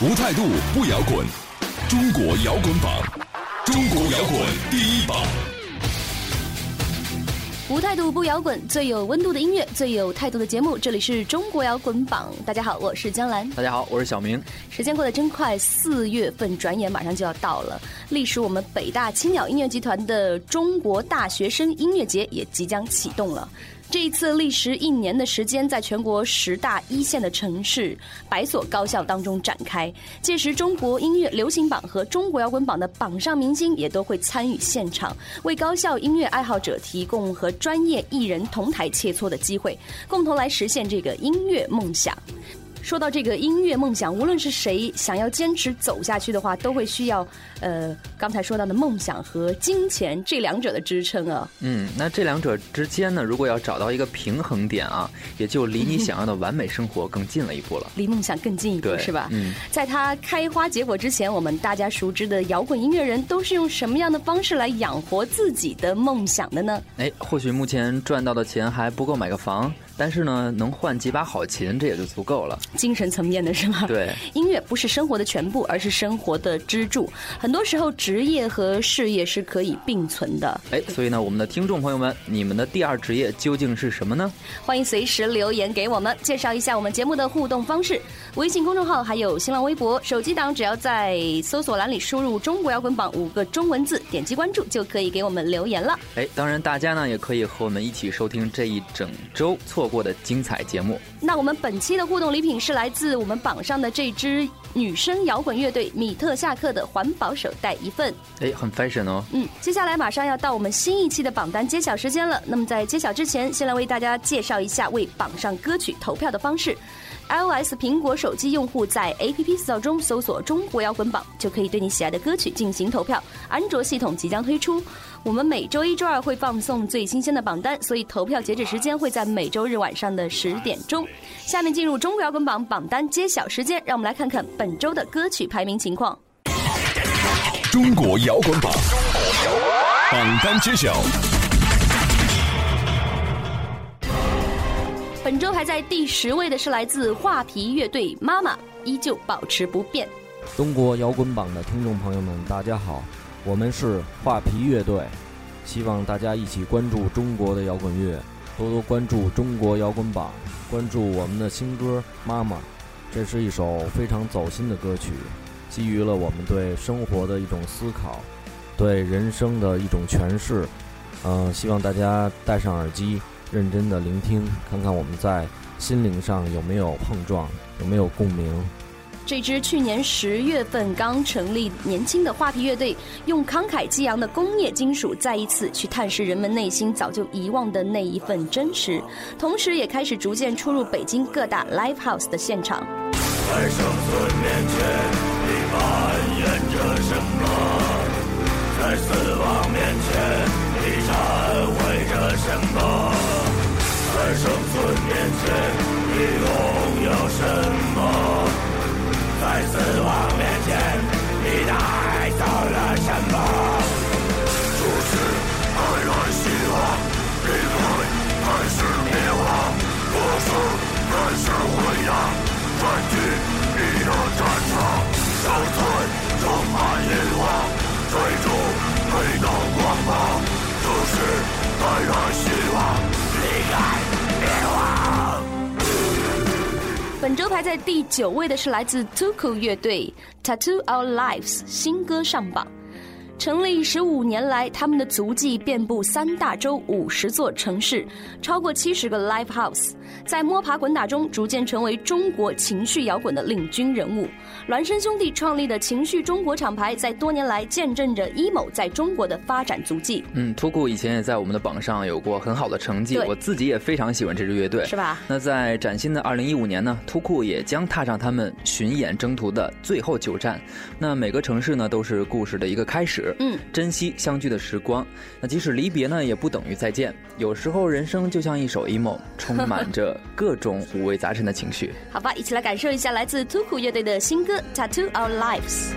无态度不摇滚，中国摇滚榜，中国摇滚第一榜。无态度不摇滚，最有温度的音乐，最有态度的节目。这里是中国摇滚榜，大家好，我是江兰。大家好，我是小明。时间过得真快，四月份转眼马上就要到了，历时我们北大青鸟音乐集团的中国大学生音乐节也即将启动了。这一次历时一年的时间，在全国十大一线的城市、百所高校当中展开。届时，中国音乐流行榜和中国摇滚榜的榜上明星也都会参与现场，为高校音乐爱好者提供和专业艺人同台切磋的机会，共同来实现这个音乐梦想。说到这个音乐梦想，无论是谁想要坚持走下去的话，都会需要呃刚才说到的梦想和金钱这两者的支撑啊。嗯，那这两者之间呢，如果要找到一个平衡点啊，也就离你想要的完美生活更近了一步了，离梦想更近一步，对是吧？嗯，在它开花结果之前，我们大家熟知的摇滚音乐人都是用什么样的方式来养活自己的梦想的呢？哎，或许目前赚到的钱还不够买个房，但是呢，能换几把好琴，这也就足够了。精神层面的是吗？对，音乐不是生活的全部，而是生活的支柱。很多时候，职业和事业是可以并存的。哎，所以呢，我们的听众朋友们，你们的第二职业究竟是什么呢？欢迎随时留言给我们，介绍一下我们节目的互动方式。微信公众号还有新浪微博，手机党只要在搜索栏里输入“中国摇滚榜”五个中文字，点击关注就可以给我们留言了。哎，当然大家呢也可以和我们一起收听这一整周错过的精彩节目。那我们本期的互动礼品是来自我们榜上的这支女生摇滚乐队米特夏克的环保手袋一份。哎，很 fashion 哦。嗯，接下来马上要到我们新一期的榜单揭晓时间了。那么在揭晓之前，先来为大家介绍一下为榜上歌曲投票的方式。iOS 苹果手机用户在 APP Store 中搜索“中国摇滚榜”，就可以对你喜爱的歌曲进行投票。安卓系统即将推出，我们每周一、周二会放送最新鲜的榜单，所以投票截止时间会在每周日晚上的十点钟。下面进入中国摇滚榜榜单揭晓时间，让我们来看看本周的歌曲排名情况。中国摇滚榜，榜单揭晓。本周排在第十位的是来自画皮乐队《妈妈》，依旧保持不变。中国摇滚榜的听众朋友们，大家好，我们是画皮乐队，希望大家一起关注中国的摇滚乐，多多关注中国摇滚榜，关注我们的新歌《妈妈》，这是一首非常走心的歌曲，基于了我们对生活的一种思考，对人生的一种诠释。嗯、希望大家戴上耳机，认真的聆听，看看我们在心灵上有没有碰撞，有没有共鸣。这支去年十月份刚成立年轻的画皮乐队，用慷慨激昂的工业金属，再一次去探视人们内心早就遗忘的那一份真实，同时也开始逐渐出入北京各大 live house 的现场。在生存面前，你扮演着什么？在排在第九位的是来自 Tuku 乐队《Tattoo Our Lives》新歌上榜。成立十五年来，他们的足迹遍布三大洲五十座城市，超过七十个 live house，在摸爬滚打中逐渐成为中国情绪摇滚的领军人物。孪生兄弟创立的情绪中国厂牌，在多年来见证着 emo 在中国的发展足迹。嗯，突酷以前也在我们的榜上有过很好的成绩，我自己也非常喜欢这支乐队，是吧？那在崭新的二零一五年呢，突酷也将踏上他们巡演征途的最后九站。那每个城市呢，都是故事的一个开始。嗯，珍惜相聚的时光。那即使离别呢，也不等于再见。有时候人生就像一首 emo，充满着 各种五味杂陈的情绪。好吧，一起来感受一下来自 t u k u 乐队的新歌《Tattoo Our Lives》。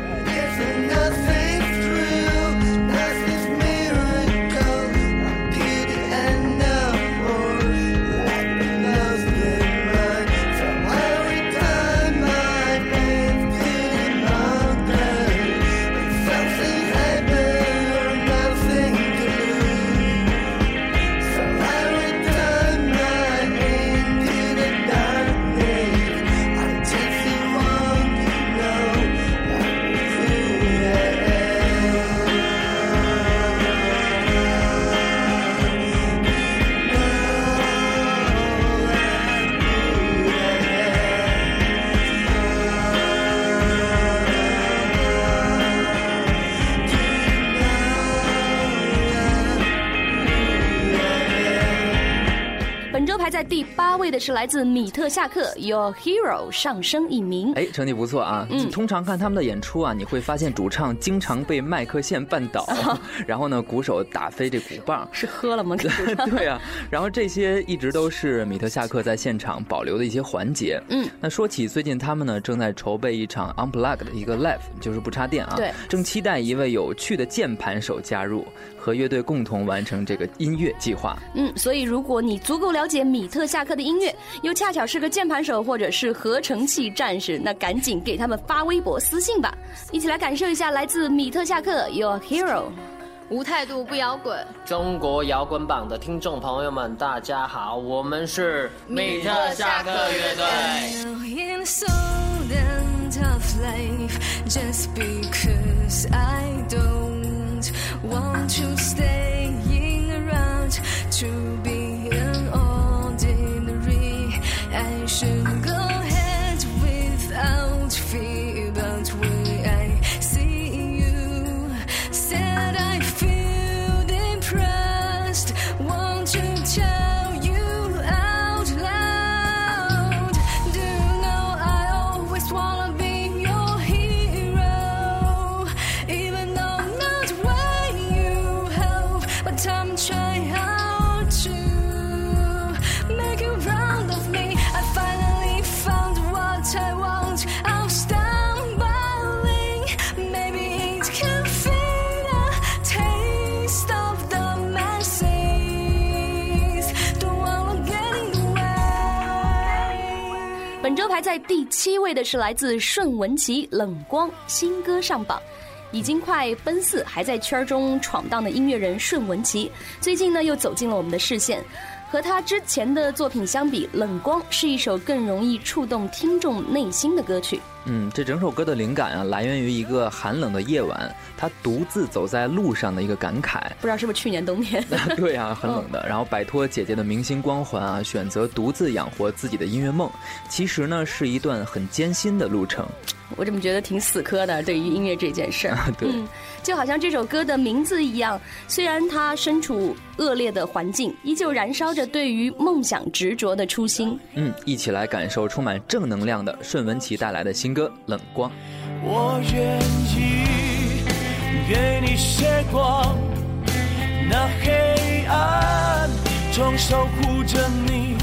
的是来自米特夏克，Your Hero 上升一名。哎，成绩不错啊。嗯，通常看他们的演出啊，你会发现主唱经常被麦克线绊倒，然后呢，鼓手打飞这鼓棒。是喝了吗？对啊。然后这些一直都是米特夏克在现场保留的一些环节。嗯。那说起最近他们呢，正在筹备一场 Unplugged 的一个 Live，就是不插电啊。对。正期待一位有趣的键盘手加入，和乐队共同完成这个音乐计划。嗯，所以如果你足够了解米。特夏克的音乐又恰巧是个键盘手或者是合成器战士，那赶紧给他们发微博私信吧！一起来感受一下来自米特夏克 Your Hero，无态度不摇滚，中国摇滚榜的听众朋友们，大家好，我们是米特夏克乐队。around, want you staying around to be. 排在第七位的是来自顺文琪《冷光》新歌上榜，已经快奔四，还在圈中闯荡的音乐人顺文琪，最近呢又走进了我们的视线。和他之前的作品相比，《冷光》是一首更容易触动听众内心的歌曲。嗯，这整首歌的灵感啊，来源于一个寒冷的夜晚，他独自走在路上的一个感慨。不知道是不是去年冬天？对啊，很冷的。然后摆脱姐姐的明星光环啊，选择独自养活自己的音乐梦，其实呢是一段很艰辛的路程。我怎么觉得挺死磕的？对于音乐这件事儿，对，就好像这首歌的名字一样，虽然他身处恶劣的环境，依旧燃烧着对于梦想执着的初心。嗯，一起来感受充满正能量的顺文琪带来的新歌《冷光》。我愿意给你些光，那黑暗中守护着你，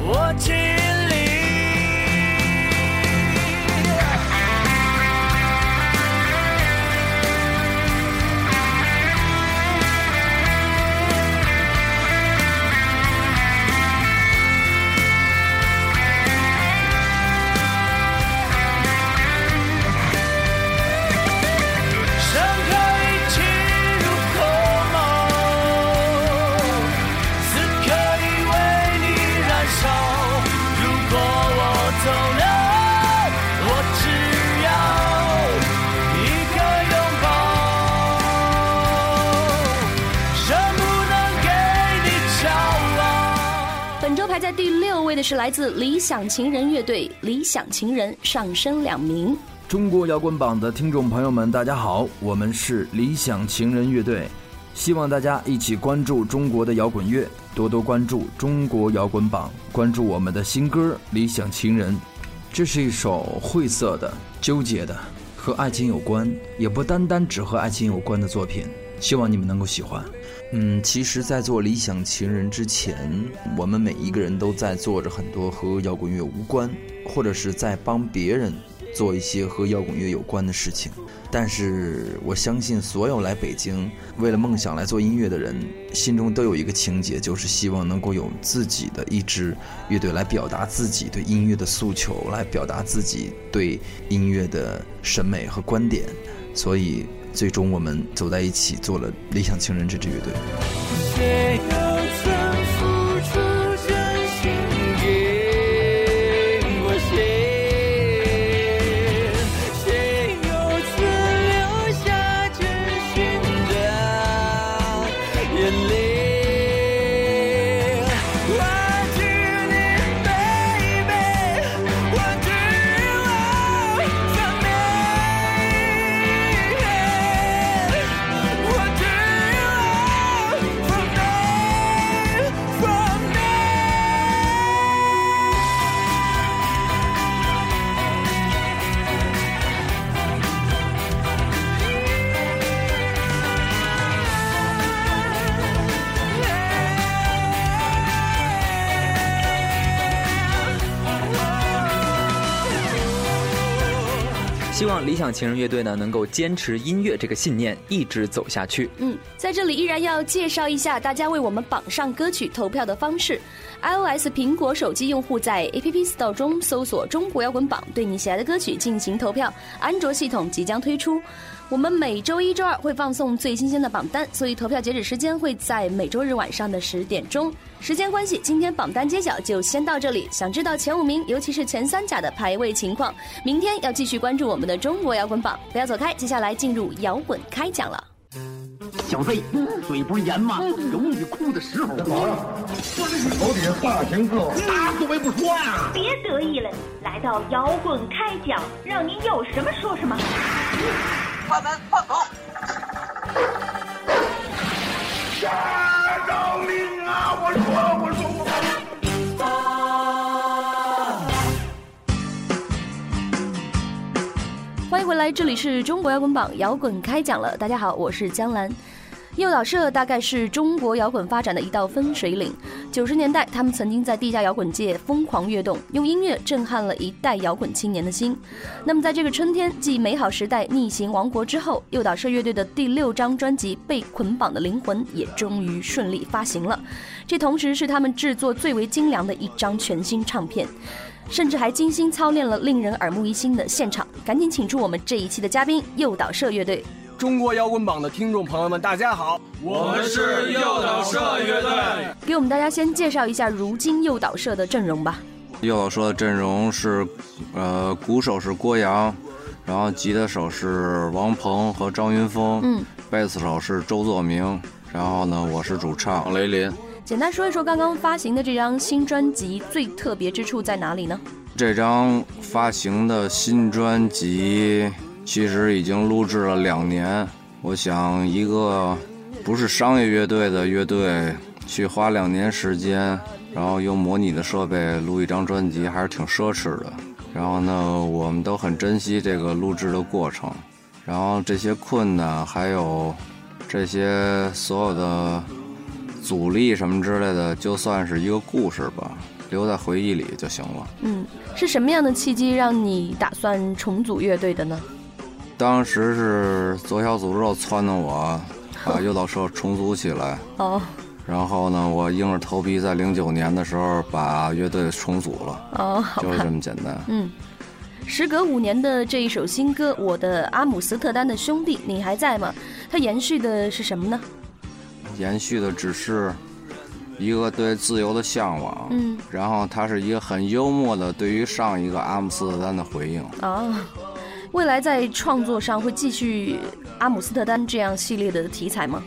我尽第六位的是来自理想情人乐队，理想情人上升两名。中国摇滚榜的听众朋友们，大家好，我们是理想情人乐队，希望大家一起关注中国的摇滚乐，多多关注中国摇滚榜，关注我们的新歌《理想情人》。这是一首晦涩的、纠结的，和爱情有关，也不单单只和爱情有关的作品。希望你们能够喜欢。嗯，其实，在做《理想情人》之前，我们每一个人都在做着很多和摇滚乐无关，或者是在帮别人。做一些和摇滚乐有关的事情，但是我相信所有来北京为了梦想来做音乐的人，心中都有一个情节，就是希望能够有自己的一支乐队来表达自己对音乐的诉求，来表达自己对音乐的审美和观点。所以，最终我们走在一起，做了理想情人这支乐队。情人乐队呢能够坚持音乐这个信念，一直走下去。嗯，在这里依然要介绍一下大家为我们榜上歌曲投票的方式。iOS 苹果手机用户在 App Store 中搜索“中国摇滚榜”，对你喜爱的歌曲进行投票。安卓系统即将推出。我们每周一、周二会放送最新鲜的榜单，所以投票截止时间会在每周日晚上的十点钟。时间关系，今天榜单揭晓就先到这里。想知道前五名，尤其是前三甲的排位情况，明天要继续关注我们的中国摇滚榜。不要走开，接下来进入摇滚开讲了。小飞，嘴不是严吗？有你哭的时候。好了，头顶大打死我也不说呀。别得意了，来到摇滚开讲，让您有什么说什么。关门放狗！呀，饶命啊！我说，我说，我。欢迎回来，这里是中国摇滚榜，摇滚开讲了。大家好，我是江兰。诱导社大概是中国摇滚发展的一道分水岭。九十年代，他们曾经在地下摇滚界疯狂跃动，用音乐震撼了一代摇滚青年的心。那么，在这个春天，继美好时代逆行王国之后，诱导社乐队的第六张专辑《被捆绑的灵魂》也终于顺利发行了。这同时是他们制作最为精良的一张全新唱片，甚至还精心操练了令人耳目一新的现场。赶紧请出我们这一期的嘉宾——诱导社乐队。中国摇滚榜的听众朋友们，大家好，我们是诱导社乐队。给我们大家先介绍一下如今诱导社的阵容吧。诱导社的阵容是，呃，鼓手是郭阳，然后吉他手是王鹏和张云峰，嗯，贝斯手是周作明，然后呢，我是主唱雷林。简单说一说刚刚发行的这张新专辑最特别之处在哪里呢？这张发行的新专辑。其实已经录制了两年，我想一个不是商业乐队的乐队去花两年时间，然后用模拟的设备录一张专辑，还是挺奢侈的。然后呢，我们都很珍惜这个录制的过程。然后这些困难，还有这些所有的阻力什么之类的，就算是一个故事吧，留在回忆里就行了。嗯，是什么样的契机让你打算重组乐队的呢？当时是左小诅咒撺掇我把诱导社重组起来哦，然后呢，我硬着头皮在零九年的时候把乐队重组了哦，就是这么简单。嗯，时隔五年的这一首新歌《我的阿姆斯特丹的兄弟》，你还在吗？它延续的是什么呢？延续的只是一个对自由的向往，嗯，然后它是一个很幽默的对于上一个阿姆斯特丹的回应哦。未来在创作上会继续阿姆斯特丹这样系列的题材吗？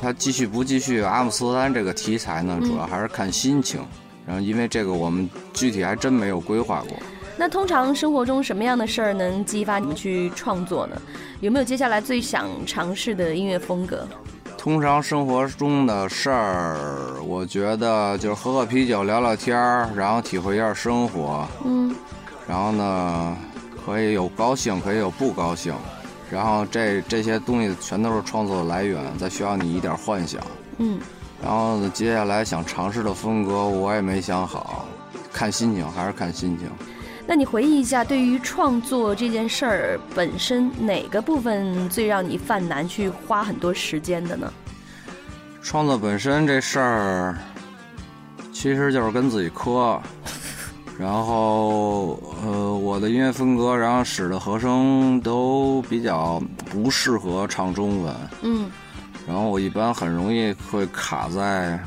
他继续不继续阿姆斯特丹这个题材呢？主要还是看心情。然后因为这个我们具体还真没有规划过。那通常生活中什么样的事儿能激发你们去创作呢？有没有接下来最想尝试的音乐风格？通常生活中的事儿，我觉得就是喝喝啤酒、聊聊天儿，然后体会一下生活。嗯。然后呢，可以有高兴，可以有不高兴。然后这这些东西全都是创作的来源，再需要你一点幻想。嗯。然后呢，接下来想尝试的风格我也没想好，看心情，还是看心情。那你回忆一下，对于创作这件事儿本身，哪个部分最让你犯难，去花很多时间的呢？创作本身这事儿，其实就是跟自己磕。然后，呃，我的音乐风格，然后使的和声都比较不适合唱中文。嗯。然后我一般很容易会卡在，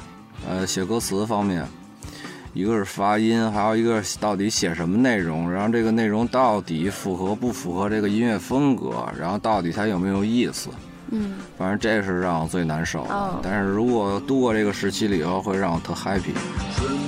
呃，写歌词方面。一个是发音，还有一个到底写什么内容，然后这个内容到底符合不符合这个音乐风格，然后到底它有没有意思？嗯，反正这是让我最难受。哦，但是如果度过这个时期了以后，会让我特 happy。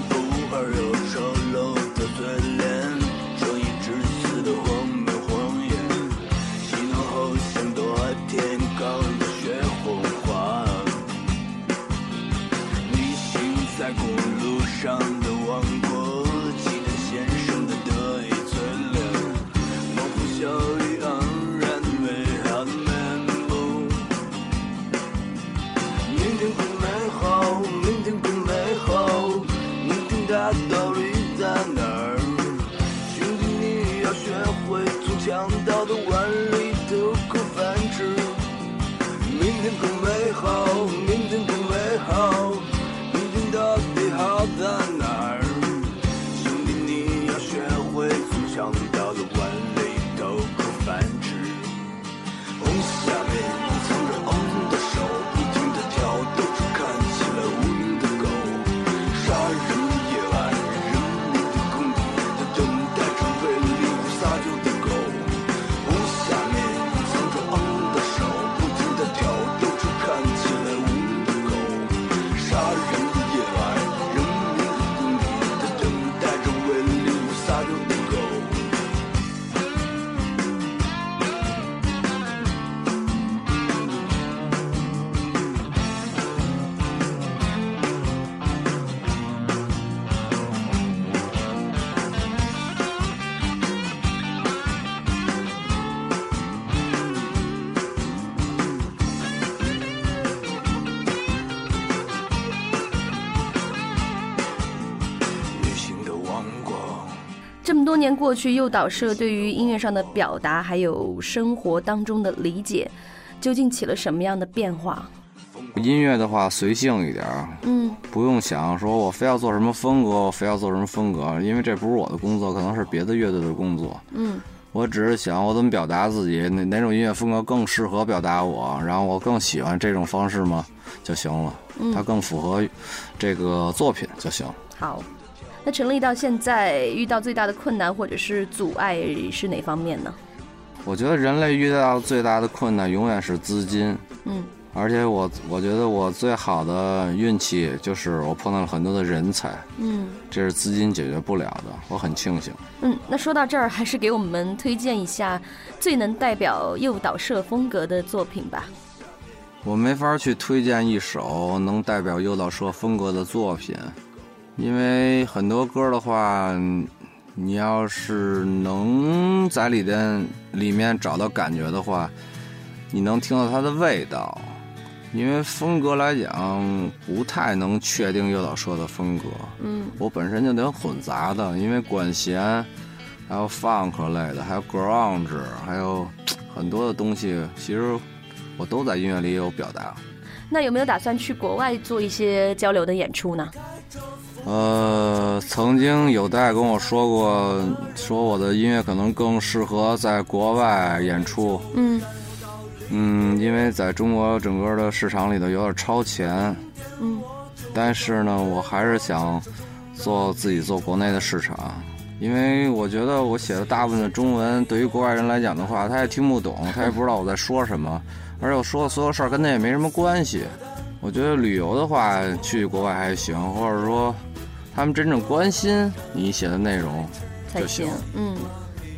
年过去，诱导社对于音乐上的表达，还有生活当中的理解，究竟起了什么样的变化？音乐的话，随性一点，嗯，不用想说我非要做什么风格，我非要做什么风格，因为这不是我的工作，可能是别的乐队的工作，嗯，我只是想我怎么表达自己，哪哪种音乐风格更适合表达我，然后我更喜欢这种方式吗？就行了，它更符合这个作品就行。好。那成立到现在，遇到最大的困难或者是阻碍是哪方面呢？我觉得人类遇到最大的困难永远是资金。嗯。而且我我觉得我最好的运气就是我碰到了很多的人才。嗯。这是资金解决不了的，我很庆幸。嗯，那说到这儿，还是给我们推荐一下最能代表诱导社风格的作品吧。我没法去推荐一首能代表诱导社风格的作品。因为很多歌的话，你要是能在里边里面找到感觉的话，你能听到它的味道。因为风格来讲，不太能确定诱导社的风格。嗯，我本身就挺混杂的，因为管弦，还有 funk 类的，还有 grunge，还有很多的东西，其实我都在音乐里有表达。那有没有打算去国外做一些交流的演出呢？呃，曾经有代跟我说过，说我的音乐可能更适合在国外演出。嗯，嗯，因为在中国整个的市场里头有点超前。嗯，但是呢，我还是想做自己做国内的市场，因为我觉得我写的大部分的中文，对于国外人来讲的话，他也听不懂，他也不知道我在说什么，而且我说的所有事儿跟他也没什么关系。我觉得旅游的话，去国外还行，或者说。他们真正关心你写的内容才行。嗯，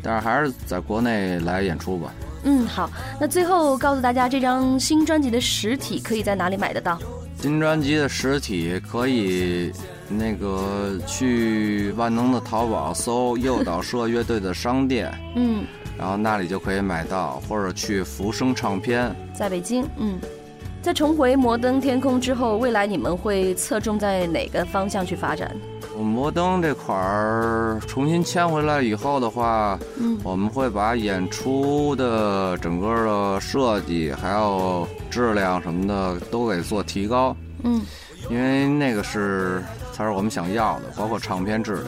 但是还是在国内来演出吧。嗯，好。那最后告诉大家，这张新专辑的实体可以在哪里买得到？新专辑的实体可以那个去万能的淘宝搜诱导社乐队的商店，嗯，然后那里就可以买到，或者去福生唱片，在北京，嗯。在重回摩登天空之后，未来你们会侧重在哪个方向去发展？摩登这块儿重新签回来以后的话，嗯，我们会把演出的整个的设计还有质量什么的都给做提高，嗯，因为那个是才是我们想要的，包括唱片质量。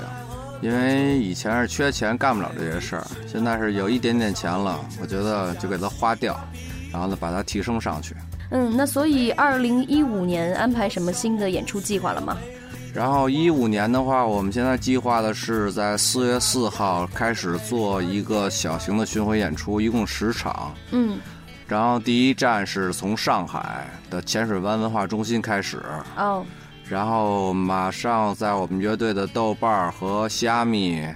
因为以前是缺钱干不了这些事儿，现在是有一点点钱了，我觉得就给它花掉，然后呢把它提升上去。嗯，那所以二零一五年安排什么新的演出计划了吗？然后一五年的话，我们现在计划的是在四月四号开始做一个小型的巡回演出，一共十场。嗯，然后第一站是从上海的浅水湾文化中心开始。哦，然后马上在我们乐队的豆瓣和虾米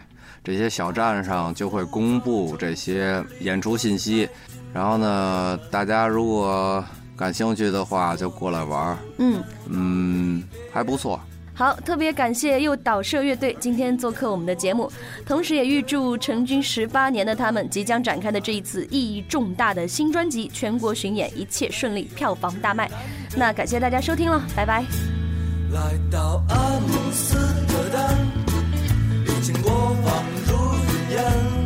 这些小站上就会公布这些演出信息。然后呢，大家如果感兴趣的话，就过来玩嗯嗯，还不错。好，特别感谢诱导社乐队今天做客我们的节目，同时也预祝成军十八年的他们即将展开的这一次意义重大的新专辑全国巡演一切顺利，票房大卖。那感谢大家收听了，拜拜。来到阿姆斯特丹，已经过往如云烟，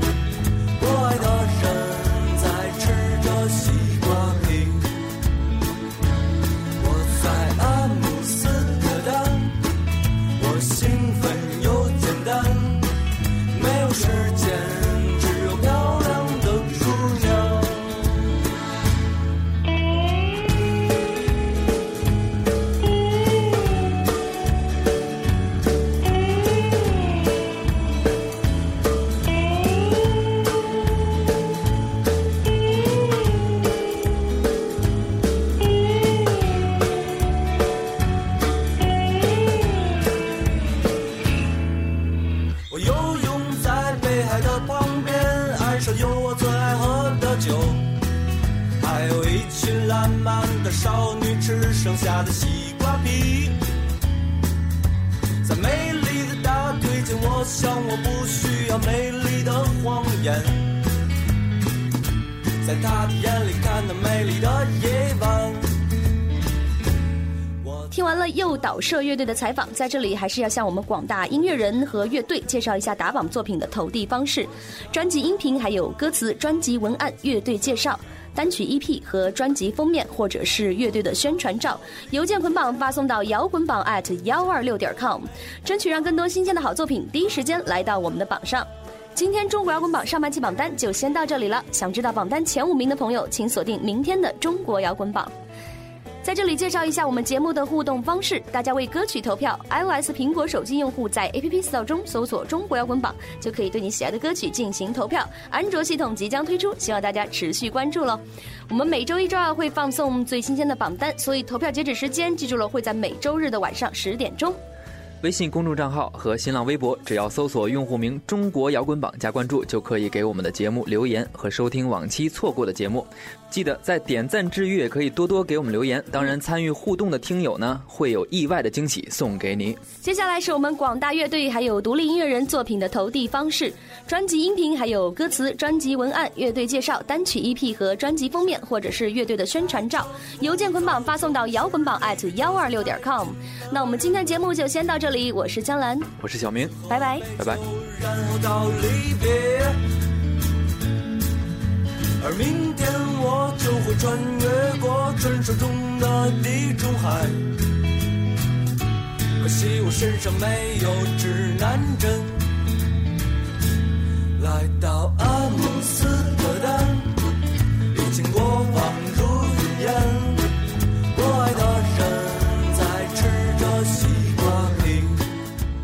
听完了诱导社乐队的采访，在这里还是要向我们广大音乐人和乐队介绍一下打榜作品的投递方式：专辑音频、还有歌词、专辑文案、乐队介绍、单曲 EP 和专辑封面，或者是乐队的宣传照，邮件捆绑发送到摇滚榜 at 幺二六点 com，争取让更多新鲜的好作品第一时间来到我们的榜上。今天中国摇滚榜上半期榜单就先到这里了，想知道榜单前五名的朋友，请锁定明天的中国摇滚榜。在这里介绍一下我们节目的互动方式，大家为歌曲投票。iOS 苹果手机用户在 APP Store 中搜索“中国摇滚榜”，就可以对你喜爱的歌曲进行投票。安卓系统即将推出，希望大家持续关注喽。我们每周一、周二会放送最新鲜的榜单，所以投票截止时间记住了，会在每周日的晚上十点钟。微信公众账号和新浪微博，只要搜索用户名“中国摇滚榜”加关注，就可以给我们的节目留言和收听往期错过的节目。记得在点赞之余，也可以多多给我们留言。当然，参与互动的听友呢，会有意外的惊喜送给你。接下来是我们广大乐队还有独立音乐人作品的投递方式：专辑音频、还有歌词、专辑文案、乐队介绍、单曲 EP 和专辑封面，或者是乐队的宣传照，邮件捆绑发送到摇滚榜 at 幺二六点 com。那我们今天节目就先到这里，我是江兰，我是小明，拜拜，拜拜。然后到离别，而明天我就会穿越过传说中的地中海。可惜我身上没有指南